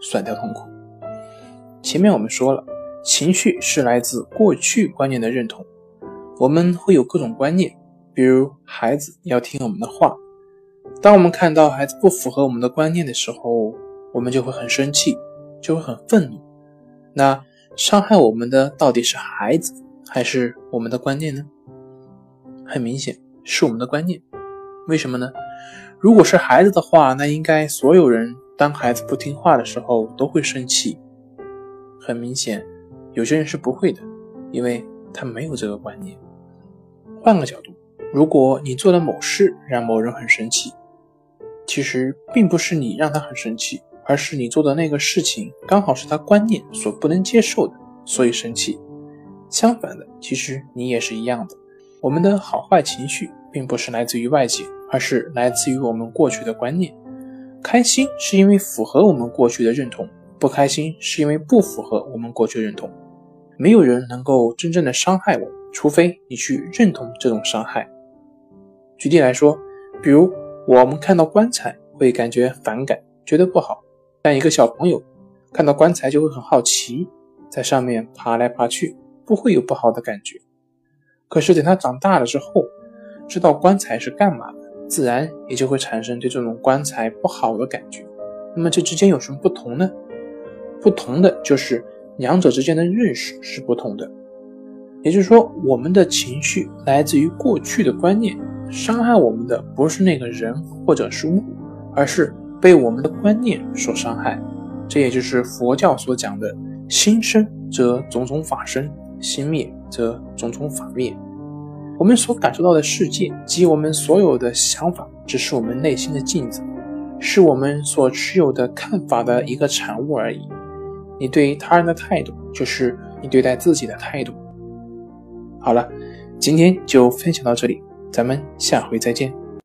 甩掉痛苦。前面我们说了，情绪是来自过去观念的认同。我们会有各种观念，比如孩子要听我们的话。当我们看到孩子不符合我们的观念的时候，我们就会很生气，就会很愤怒。那伤害我们的到底是孩子还是我们的观念呢？很明显是我们的观念。为什么呢？如果是孩子的话，那应该所有人当孩子不听话的时候都会生气。很明显，有些人是不会的，因为他没有这个观念。换个角度，如果你做了某事让某人很生气，其实并不是你让他很生气，而是你做的那个事情刚好是他观念所不能接受的，所以生气。相反的，其实你也是一样的。我们的好坏情绪并不是来自于外界。而是来自于我们过去的观念。开心是因为符合我们过去的认同，不开心是因为不符合我们过去认同。没有人能够真正的伤害我，除非你去认同这种伤害。举例来说，比如我们看到棺材会感觉反感，觉得不好，但一个小朋友看到棺材就会很好奇，在上面爬来爬去，不会有不好的感觉。可是等他长大了之后，知道棺材是干嘛的。自然也就会产生对这种棺材不好的感觉。那么这之间有什么不同呢？不同的就是两者之间的认识是不同的。也就是说，我们的情绪来自于过去的观念，伤害我们的不是那个人或者是物，而是被我们的观念所伤害。这也就是佛教所讲的“心生则种种法生，心灭则种种法灭”。我们所感受到的世界及我们所有的想法，只是我们内心的镜子，是我们所持有的看法的一个产物而已。你对他人的态度，就是你对待自己的态度。好了，今天就分享到这里，咱们下回再见。